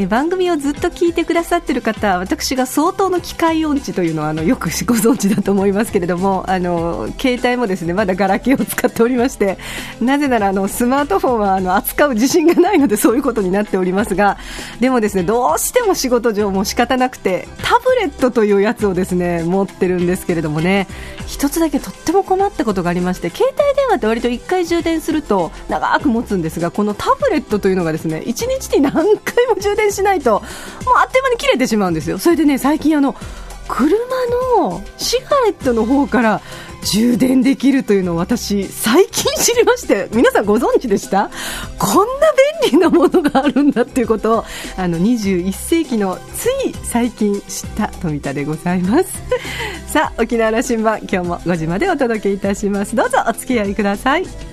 え番組をずっと聞いてくださっている方私が相当の機械音痴というのはあのよくご存知だと思いますけれどもあの携帯もですねまだガラケーを使っておりましてなぜならあのスマートフォンはあの扱う自信がないのでそういうことになっておりますがでもですねどうしても仕事上も仕方なくてタブレットというやつをですね持ってるんですけれどもね一つだけとっても困ったことがありまして携帯電話って割と1回充電すると長く持つんですがこのタブレットというのがですね1日に何回も充電しないともうあっという間に切れてしまうんですよ。それでね最近あの車のシガレットの方から充電できるというのを私、最近知りまして皆さんご存知でした？こんな便利なものがあるんだっていうことをあの21世紀のつい最近知った富田でございます。さあ沖縄羅針盤今日も5時までお届けいたします。どうぞお付き合いください。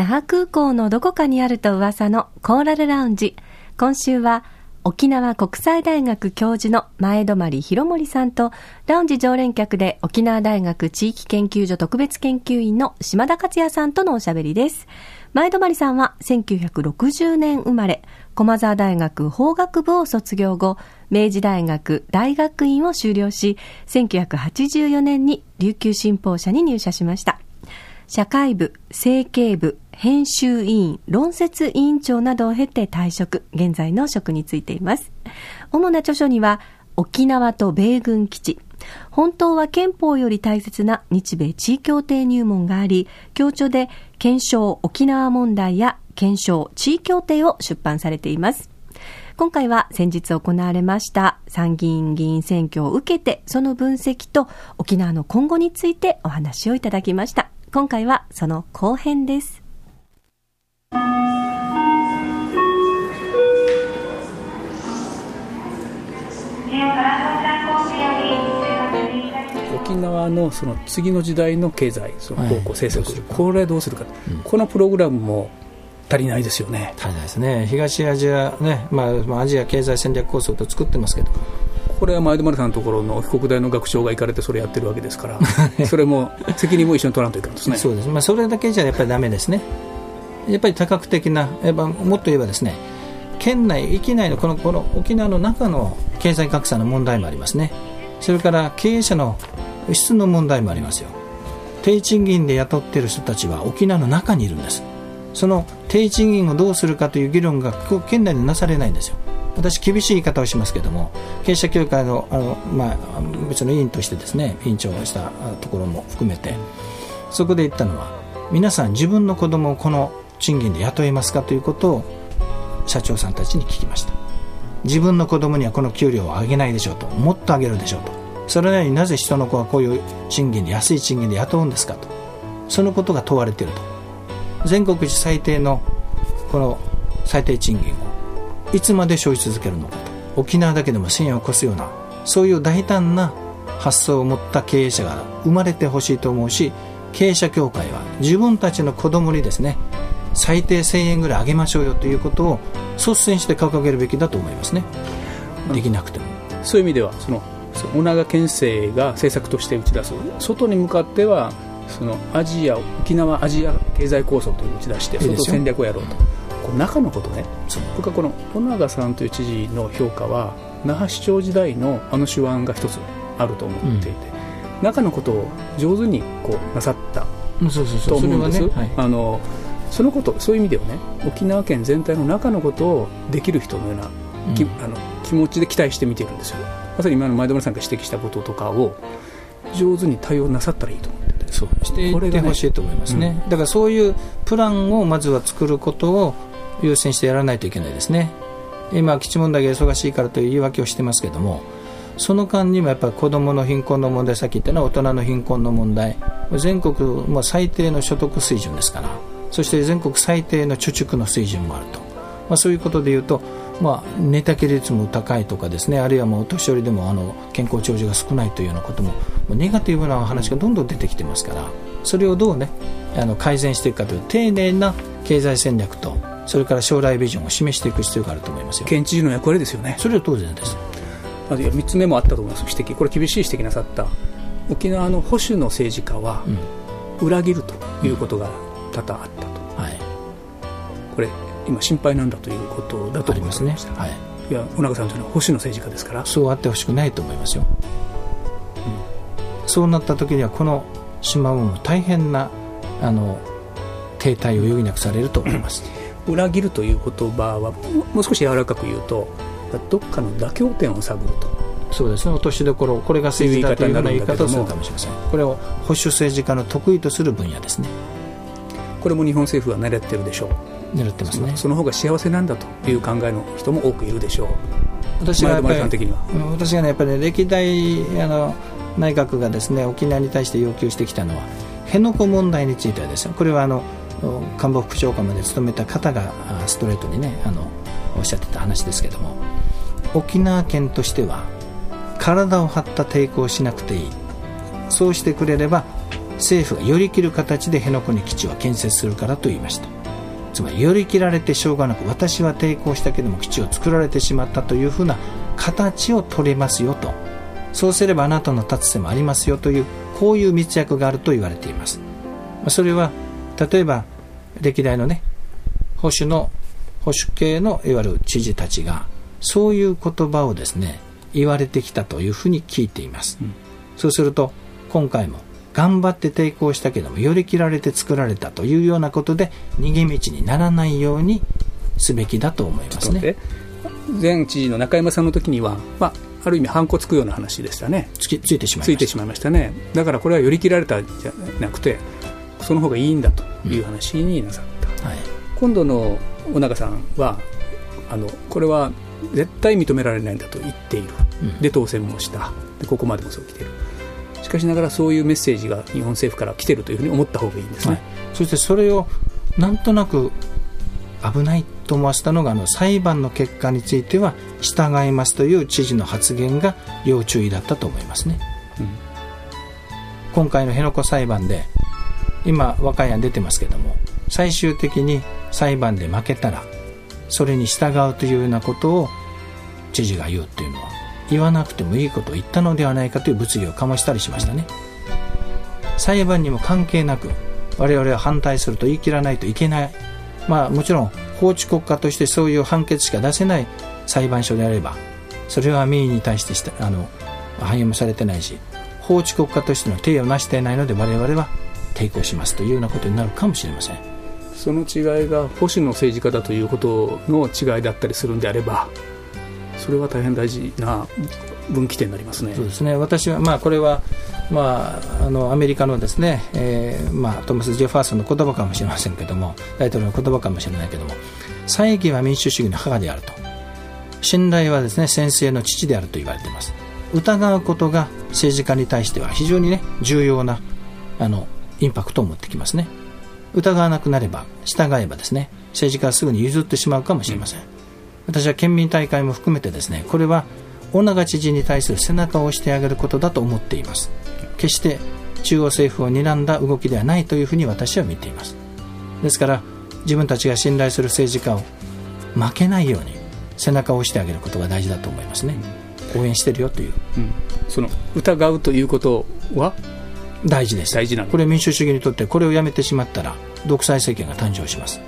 那覇空港のどこかにあると噂のコーラルラウンジ。今週は沖縄国際大学教授の前泊博盛さんと、ラウンジ常連客で沖縄大学地域研究所特別研究員の島田克也さんとのおしゃべりです。前泊さんは1960年生まれ、駒沢大学法学部を卒業後、明治大学大学院を修了し、1984年に琉球新報社に入社しました。社会部、政経部、編集委員、論説委員長などを経て退職、現在の職に就いています。主な著書には、沖縄と米軍基地、本当は憲法より大切な日米地位協定入門があり、協調で検証沖縄問題や検証地位協定を出版されています。今回は先日行われました参議院議員選挙を受けて、その分析と沖縄の今後についてお話をいただきました。今回はその後編です。沖縄のその次の時代の経済、その方向政策、はい、これどうするか、うん、このプログラムも足りないですよね。足りないですね。東アジアね、まあアジア経済戦略構想と作ってますけど、これは前泊さんのところの被告大の学長が行かれてそれやってるわけですから それも責任も一緒に取らんといかんですね。そうです、まあ、それだけじゃやっぱりだめですね。やっぱり多角的なやっぱもっと言えばですね県内、域内のこのこの沖縄の中の経済格差の問題もありますね。それから経営者の質の問題もありますよ。低賃金で雇っている人たちは沖縄の中にいるんです。その低賃金をどうするかという議論が県内でなされないんですよ私、厳しい言い方をしますけれども経営者協会のあの、まあ、別の委員としてですね委員長をしたところも含めてそこで言ったのは皆さん自分の子供をこの賃金で雇いますかということを社長さんたちに聞きました。自分の子供にはこの給料を上げないでしょうともっと上げるでしょうと。それなのになぜ人の子はこういう賃金で安い賃金で雇うんですかと。そのことが問われていると。全国一最低のこの最低賃金いつまで消費続けるの？かと沖縄だけでも1000円を超すようなそういう大胆な発想を持った経営者が生まれてほしいと思うし経営者協会は自分たちの子供にですね最低1000円ぐらい上げましょうよということを率先して掲げるべきだと思いますね。できなくても。そういう意味ではその小長県政が政策として打ち出す外に向かってはそのアジア沖縄アジア経済構想という打ち出して外戦略をやろうと。この中のことね。僕はこの尾長さんという知事の評価は那覇市長時代のあの手腕が一つあると思っていて、うん、中のことを上手にこうなさったと思うんです。あのそのことそういう意味ではね沖縄県全体の中のことをできる人のような、うん、あの気持ちで期待して見てるんですよ。まさに今の前田村さんが指摘したこととかを上手に対応なさったらいいと思ってて。そう。していってほしいと思いますね、ね。うん、だからそういうプランをまずは作ることを優先してやらないといけないですね。今基地問題が忙しいからという言い訳をしてますけどもその間にもやっぱり子どもの貧困の問題さっき言ったのは大人の貧困の問題全国も最低の所得水準ですからそして全国最低の貯蓄の水準もあると、まあ、そういうことでいうと、まあ、寝たきり率も高いとかですねあるいはもうお年寄りでもあの健康長寿が少ないというようなこともネガティブな話がどんどん出てきてますからそれをどうねあの改善していくかという丁寧な経済戦略とそれから将来ビジョンを示していく必要があると思いますよ。県知事の役割ですよね。それは当然です。あと3つ目もあったと思います。指摘。これ厳しい指摘なさった。沖縄の保守の政治家は裏切るということが多々あったと、うん、はい、これ今心配なんだということだと思います。ね、はい、いや尾長さんというのは保守の政治家ですから。そうあってほしくないと思いますよ、うん、そうなった時にはこの島も大変なあの停滞を余儀なくされると思います裏切るという言葉はもう少し柔らかく言うとどっかの妥協点を探ると。そうです。ね落としどころこれが政治だというような言い方をするかもしれません。これを保守政治家の得意とする分野ですね。これも日本政府は狙ってるでしょう。狙ってますね。その方が幸せなんだという考えの人も多くいるでしょう。私はやっぱり私がねやっぱり、ね、歴代あの内閣がですね沖縄に対して要求してきたのは辺野古問題についてはですねこれはあの官房副長官まで務めた方がストレートにねあのおっしゃってた話ですけども沖縄県としては体を張った抵抗をしなくていい。そうしてくれれば政府が寄り切る形で辺野古に基地を建設するからと言いました。つまり寄り切られてしょうがなく私は抵抗したけども基地を作られてしまったというふうな形を取れますよと。そうすればあなたの立つ瀬もありますよというこういう密約があると言われています。それは例えば歴代のね保守の保守系のいわゆる知事たちがそういう言葉をですね言われてきたというふうに聞いています、うん、そうすると今回も頑張って抵抗したけども寄り切られて作られたというようなことで逃げ道にならないようにすべきだと思いますね。前知事の中山さんの時には、まあ、ある意味、ハンコつくような話でしたね。つついてしまいました。ついてしまいましたね。だからこれは寄り切られたじゃなくてその方がいいんだという話になさった、うんはい、今度の尾長さんはあのこれは絶対認められないんだと言っている、うん、で当選もした。でここまでもそう来ている。しかしながらそういうメッセージが日本政府から来ているというふうに思った方がいいんですね、はい、そしてそれをなんとなく危ないと思わせたのがあの裁判の結果については従いますという知事の発言が要注意だったと思いますね、うん、今回の辺野古裁判で今和歌山出てますけども最終的に裁判で負けたらそれに従うというようなことを知事が言うっていうのは言わなくてもいいことを言ったのではないかという物議を醸したりしましたね。裁判にも関係なく我々は反対すると言い切らないといけない。まあもちろん法治国家としてそういう判決しか出せない裁判所であればそれは民意に対してしたあの反映もされてないし法治国家としての定をなしていないので我々は抵抗しますというようなことになるかもしれません。その違いが保守の政治家だということの違いだったりするんであればそれは大変大事な分岐点になりますね。そうですね。私は、まあ、これは、まあ、あのアメリカのですね、えーまあ、トマス・ジェファーソンの言葉かもしれませんけども大統領の言葉かもしれないけども正義は民主主義の母であると。信頼はですね先生の父であると言われています。疑うことが政治家に対しては非常にね重要なあのインパクトを持ってきますね。疑わなくなれば従えばですね政治家はすぐに譲ってしまうかもしれません、私は県民大会も含めてですねこれは尾長知事に対する背中を押してあげることだと思っています。決して中央政府を睨んだ動きではないというふうに私は見ています。ですから自分たちが信頼する政治家を負けないように背中を押してあげることが大事だと思いますね、応援してるよという、うん、その疑うということは大事です。大事なこれ民主主義にとってこれをやめてしまったら独裁政権が誕生します。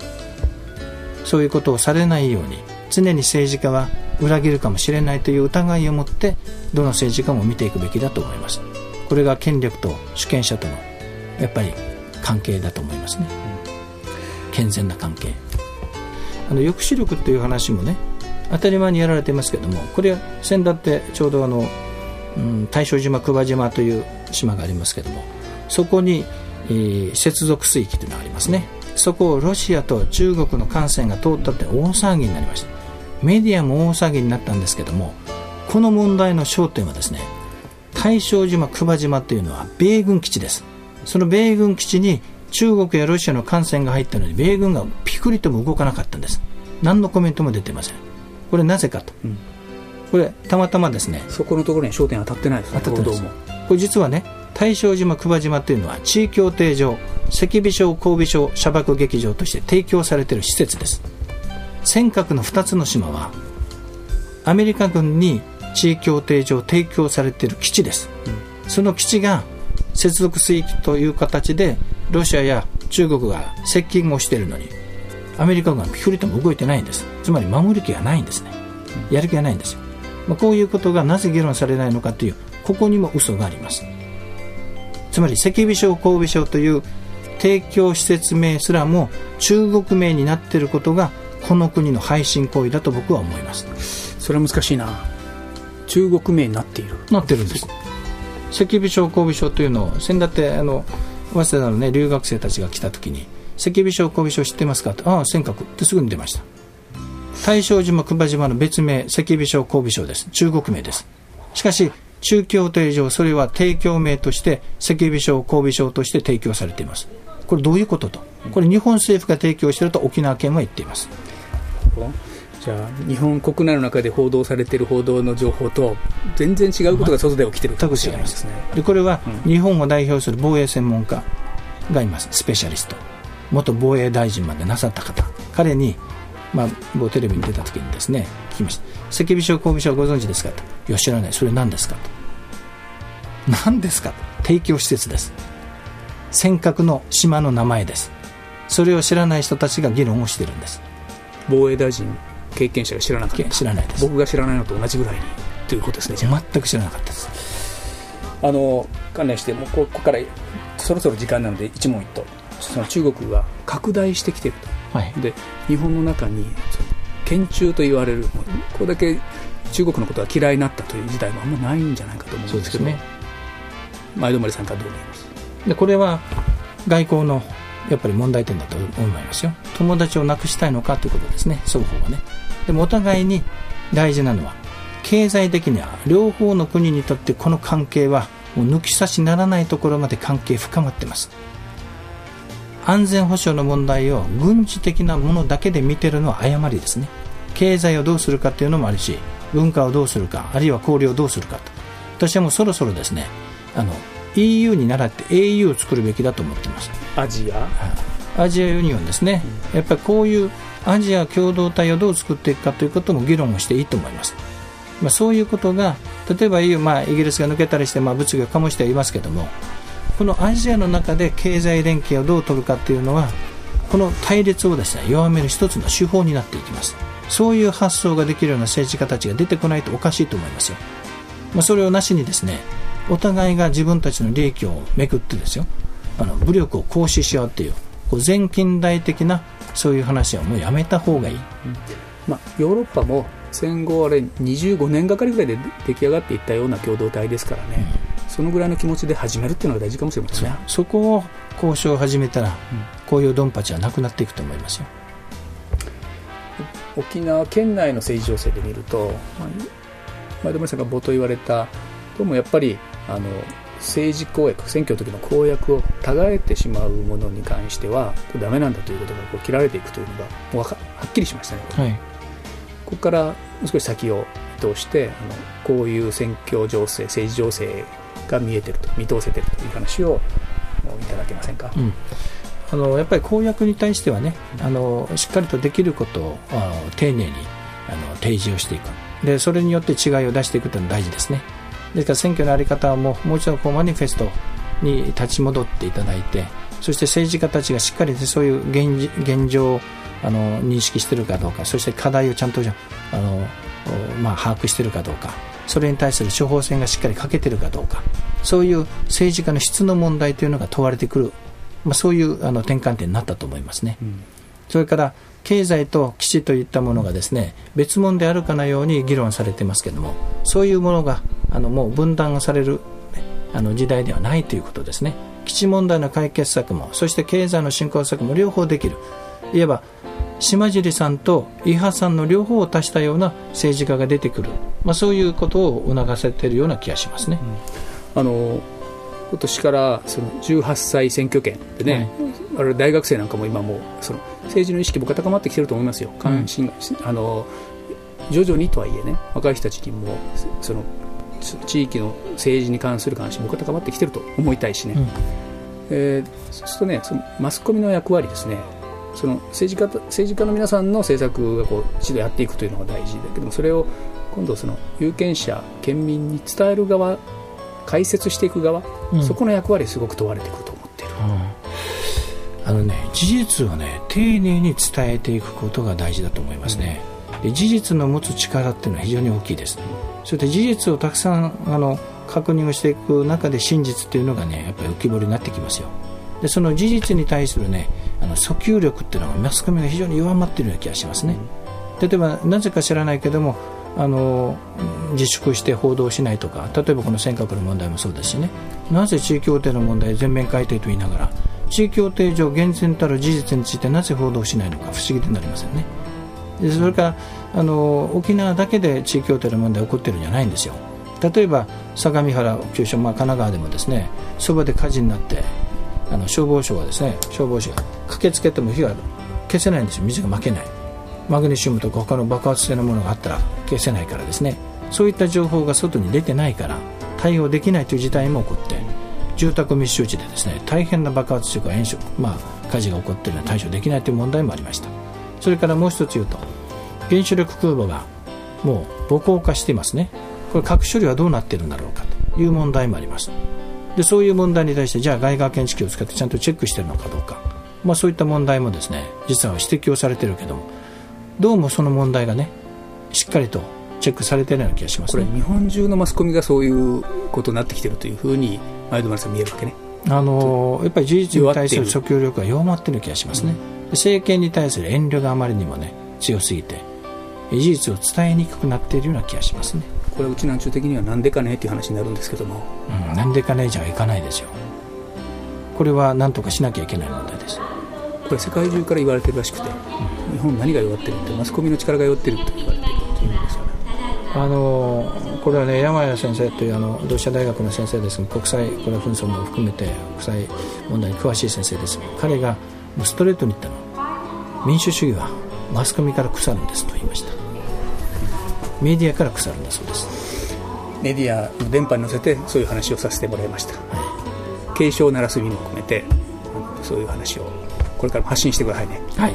そういうことをされないように常に政治家は裏切るかもしれないという疑いを持ってどの政治家も見ていくべきだと思います。これが権力と主権者とのやっぱり関係だと思いますね、健全な関係。あの抑止力っていう話もね当たり前にやられていますけどもこれは先だってちょうどあの、うん、大正島久場島という島がありますけどもそこに、えー、接続水域というのがありますね。そこをロシアと中国の艦船が通ったって大騒ぎになりました。メディアも大騒ぎになったんですけどもこの問題の焦点はですね大正島久場島というのは米軍基地です。その米軍基地に中国やロシアの艦船が入ったのに米軍がピクリとも動かなかったんです。何のコメントも出てません。これなぜかと、うん、これたまたまですね。そこのところに焦点当たってないですね。当たってこれ実はね大正島、久場島というのは地位協定上赤尾省、神戸省射爆劇場として提供されている施設です。尖閣の2つの島はアメリカ軍に地位協定上提供されている基地です、うん、その基地が接続水域という形でロシアや中国が接近をしているのにアメリカ軍はピクリとも動いてないんです。つまり守る気がないんですね。やる気がないんですよ、まあ、こういうことがなぜ議論されないのかというここにも嘘があります。つまり赤尾省神戸省という提供施設名すらも中国名になっていることがこの国の配信行為だと僕は思います。それは難しいな。中国名になっている。なってるんです。赤尾省神戸省というのを先だってあの早稲田の、ね、留学生たちが来た時に赤尾省神戸省知ってますかとああ尖閣ってすぐに出ました大正島久場島の別名赤尾省神戸省です。中国名です。しかし中協定上それは提供名として赤尾省神戸省として提供されています。これどういうことと？これ日本政府が提供していると沖縄県は言っています。じゃあ日本国内の中で報道されている報道の情報と全然違うことが外で起きているかもしれないですね。でこれは日本を代表する防衛専門家がいます。スペシャリスト。元防衛大臣までなさった方。彼にまあ、某テレビに出た時にですね聞きました赤尾省神戸省ご存知ですか？といや知らないそれ何ですか？と何ですか？提供施設です尖閣の島の名前ですそれを知らない人たちが議論をしているんです防衛大臣経験者が知らなかった。知らないです僕が知らないのと同じぐらいにということですね全く知らなかったです。あの関連してもうここからそろそろ時間なので一問一答。その中国が拡大してきていると、はい、で日本の中に県中と言われるこれだけ中国のことが嫌いになったという時代もあんまないんじゃないかと思うんですけどね。前泊さんからどう思います？でこれは外交のやっぱり問題点だと思いますよ。友達をなくしたいのかということですね。双方はね。でもお互いに大事なのは経済的には両方の国にとってこの関係はもう抜き差しならないところまで関係深まってます安全保障の問題を軍事的なものだけで見てるのは誤りですね。経済をどうするかっていうのもあるし文化をどうするかあるいは交流をどうするかと。私はもうそろそろですねあの EU に倣って au を作るべきだと思っています。アジア？アジアユニオンですね、やっぱりこういうアジア共同体をどう作っていくかということも議論をしていいと思います、まあ、そういうことが例えば EU、まあ、イギリスが抜けたりして、まあ、物議を醸してはいますけどもこのアジアの中で経済連携をどう取るかというのはこの対立をですね弱める一つの手法になっていきます。そういう発想ができるような政治家たちが出てこないとおかしいと思いますよ、まあ、それをなしにですねお互いが自分たちの利益をめくってですよ。あの武力を行使し合うっていうこう全近代的なそういう話はもうやめた方がいい、うん、まあ、ヨーロッパも戦後あれ25年がかりぐらいで出来上がっていったような共同体ですからね、うん、そのぐらいの気持ちで始めるっていうのが大事かもしれませんね。そこを交渉を始めたら、うん、こういうドンパチはなくなっていくと思いますよ。沖縄県内の政治情勢で見ると前田さんが冒頭言われたどうもやっぱりあの政治公約選挙の時の公約をたがえてしまうものに関してはダメなんだということがこう切られていくというのがもうはっきりしましたね、はい、ここから少し先を見通してあのこういう選挙情勢政治情勢が見えてると見通せてるという話をいただけませんか、うん、あのやっぱり公約に対してはねあのしっかりとできることを丁寧にあの提示をしていく。でそれによって違いを出していくというのは大事ですね。ですから選挙の在り方ももう一度こうマニフェストに立ち戻っていただいてそして政治家たちがしっかりとそういう現現状をあの認識しているかどうかそして課題をちゃんとあの、まあ、把握しているかどうかそれに対する処方箋がしっかりかけているかどうか。そういう政治家の質の問題というのが問われてくる、まあ、そういうあの転換点になったと思いますね。うん、それから経済と基地といったものがですね別物であるかのように議論されていますけれどもそういうものがあのもう分断されるあの時代ではないということですね。基地問題の解決策もそして経済の振興策も両方できる。いわば島尻さんと伊波さんの両方を足したような政治家が出てくる、まあ、そういうことを促せているような気がしますね。うん、あの今年からその18歳選挙権でね、はい、あれ大学生なんかも今もその政治の意識僕は高まってきてると思いますよ、関心が、うん、あの徐々にとはいえね若い人たちにもその地域の政治に関する関心僕は高まってきてると思いたいしね、うん、えー、そうするとねそのマスコミの役割ですねその政治家政治家の皆さんの政策がこう一度やっていくというのが大事だけどもそれを今度その有権者県民に伝える側解説していく側、うん、そこの役割すごく問われてくると思っている、うん、あのね事実をね丁寧に伝えていくことが大事だと思いますね、で事実の持つ力っていうのは非常に大きいです、それで事実をたくさんあの確認をしていく中で真実っていうのがねやっぱり浮き彫りになってきますよ。でその事実に対するねあの訴求力っていうのがマスコミが非常に弱まっているような気がしますね。例えばなぜか知らないけどもあの自粛して報道しないとか例えばこの尖閣の問題もそうですしね。なぜ地位協定の問題全面改定と言いながら地位協定上厳然たる事実についてなぜ報道しないのか不思議でなりませんね。でそれからあの沖縄だけで地位協定の問題が起こってるんじゃないんですよ。例えば相模原急所、まあ、神奈川でもですねそばで火事になってあの消防署がですね消防士が駆けつけても火が消せないんですよ。水が負けない。マグネシウムとか他の爆発性のものがあったら消せないからですね。そういった情報が外に出てないから対応できないという事態も起こって住宅密集地でですね大変な爆発というか炎症、まあ、火事が起こっているのは対処できないという問題もありました。それからもう一つ言うと原子力空母がもう母港化していますね。これ核処理はどうなっているんだろうかという問題もありますでそういう問題に対してじゃあ外側検知器を使ってちゃんとチェックしているのかどうか、まあ、そういった問題もですね実は指摘をされているけどもどうもその問題がねしっかりとチェックされているような気がします、ね、これ日本中のマスコミがそういうことになってきているというふうに前田さん見えるわけね。あのやっぱり事実に対する訴求力が弱まっている気がしますね、うん、政権に対する遠慮があまりにもね強すぎて事実を伝えにくくなっているような気がしますね。これうちなんちゅう的にはなんでかねっていう話になるんですけども、うん、なんでかねじゃいかないですよ。これは何とかしなきゃいけない問題ですこれ世界中から言われてるらしくて、日本何が弱ってるってマスコミの力が弱ってると言われてるというんですよね。あのこれはね山谷先生というあの同志社大学の先生ですが国際これは紛争も含めて国際問題に詳しい先生です彼がストレートに言ったの。民主主義はマスコミから腐るんですと言いました。メディアから腐るんだそうです。メディアの電波に乗せてそういう話をさせてもらいました、はい、警鐘を鳴らす意味も込めてそういう話をこれからも発信してくださいねはい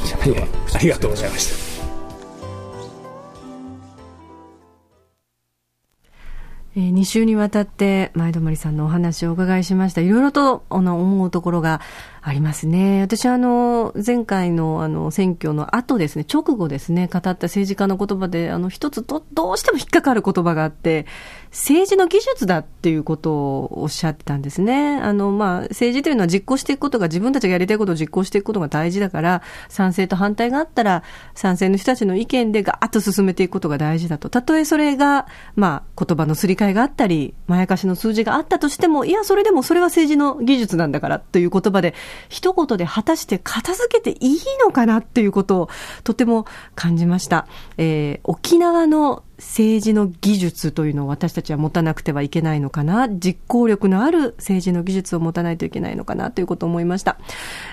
ありがとうございましたえー、2週にわたって前泊さんのお話をお伺いしました。いろいろとあの思うところがありますね。私はあの、前回のあの、選挙の後ですね、直後ですね、語った政治家の言葉で、あの、一つと、どうしても引っかかる言葉があって、政治の技術だっていうことをおっしゃってたんですね。あの、まあ、政治というのは実行していくことが、自分たちがやりたいことを実行していくことが大事だから、賛成と反対があったら、賛成の人たちの意見でガーッと進めていくことが大事だと。たとえそれが、まあ、言葉のすり替えがあったり、まやかしの数字があったとしても、いや、それでもそれは政治の技術なんだからという言葉で、一言で果たして片付けていいのかなっていうことをとても感じました。えー、沖縄の政治の技術というのを私たちは持たなくてはいけないのかな、実行力のある政治の技術を持たないといけないのかなということを思いました。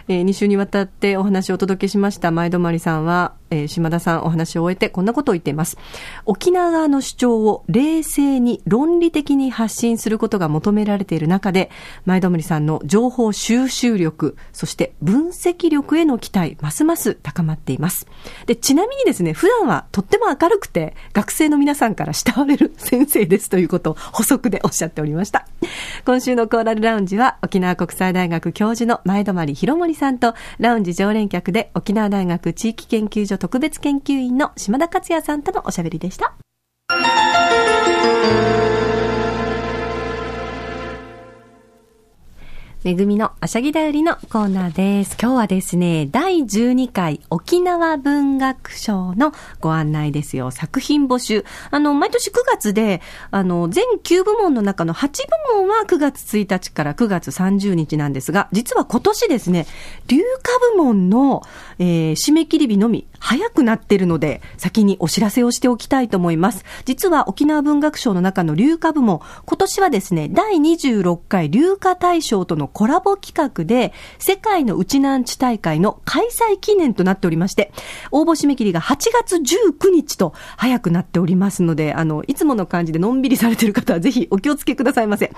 えー、2週にわたってお話をお届けしました前泊さんは、えー、島田さんお話を終えてこんなことを言っています。沖縄側の主張を冷静に論理的に発信することが求められている中で、前泊さんの情報収集力、そして分析力への期待、ますます高まっています。で、ちなみにですね、普段はとっても明るくて、学生の皆さんから慕われる先生ですということを補足でおっしゃっておりました。今週のコーラルラウンジは沖縄国際大学教授の前泊博盛さんとラウンジ常連客で沖縄大学地域研究所特別研究員の島田克也さんとのおしゃべりでした。めぐみのあしゃぎだよりのコーナーです。今日はですね、第12回沖縄文学賞のご案内ですよ。作品募集。あの、毎年9月で、あの、全9部門の中の8部門は9月1日から9月30日なんですが、実は今年ですね、流化部門の、えー、締め切り日のみ早くなっているので、先にお知らせをしておきたいと思います。実は沖縄文学賞の中の流化部門、今年はですね、第26回流化大賞とのコラボ企画で、世界のうちなんち大会の開催記念となっておりまして、応募締め切りが8月19日と早くなっておりますので、あの、いつもの感じでのんびりされてる方はぜひお気をつけくださいませ。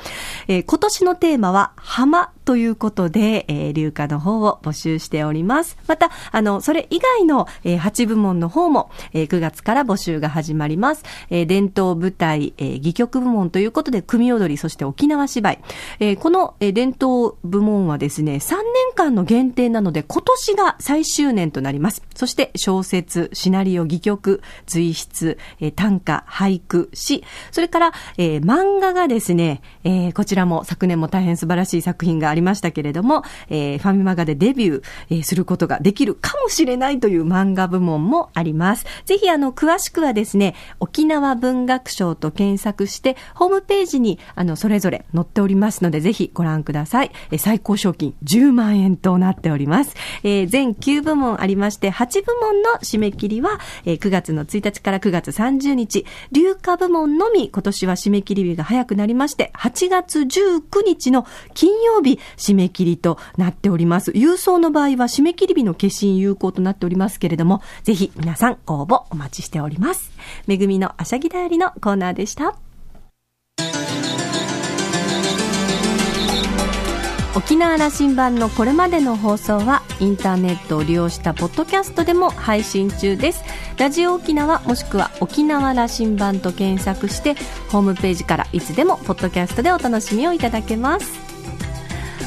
えー、今年のテーマは、浜ということで、えー、流歌の方を募集しております。また、あの、それ以外の、えー、8部門の方も、えー、9月から募集が始まります。えー、伝統舞台、えー、戯曲部門ということで、組踊り、そして沖縄芝居。えー、この、えー、伝統部門はですね、3年間の限定なので、今年が最終年となります。そして、小説、シナリオ、戯曲、随筆、えー、短歌、俳句、詩、それから、えー、漫画がですね、えー、こちらも昨年も大変素晴らしい作品がありりましたけれども、えー、ファミマガでデビュー、えー、することができるかもしれないという漫画部門もあります。ぜひ、あの、詳しくはですね、沖縄文学賞と検索して、ホームページに、あの、それぞれ載っておりますので、ぜひご覧ください。えー、最高賞金10万円となっております。えー、全9部門ありまして、8部門の締め切りは、えー、9月の1日から9月30日、流化部門のみ今年は締め切り日が早くなりまして、8月19日の金曜日、締め切りとなっております。郵送の場合は締め切り日の決心有効となっておりますけれども、ぜひ皆さん応募お待ちしております。めぐみのあしゃぎだよりのコーナーでした。沖縄羅針盤のこれまでの放送はインターネットを利用したポッドキャストでも配信中ですラジオ沖縄もしくは沖縄羅針盤と検索してホームページからいつでもポッドキャストでお楽しみをいただけます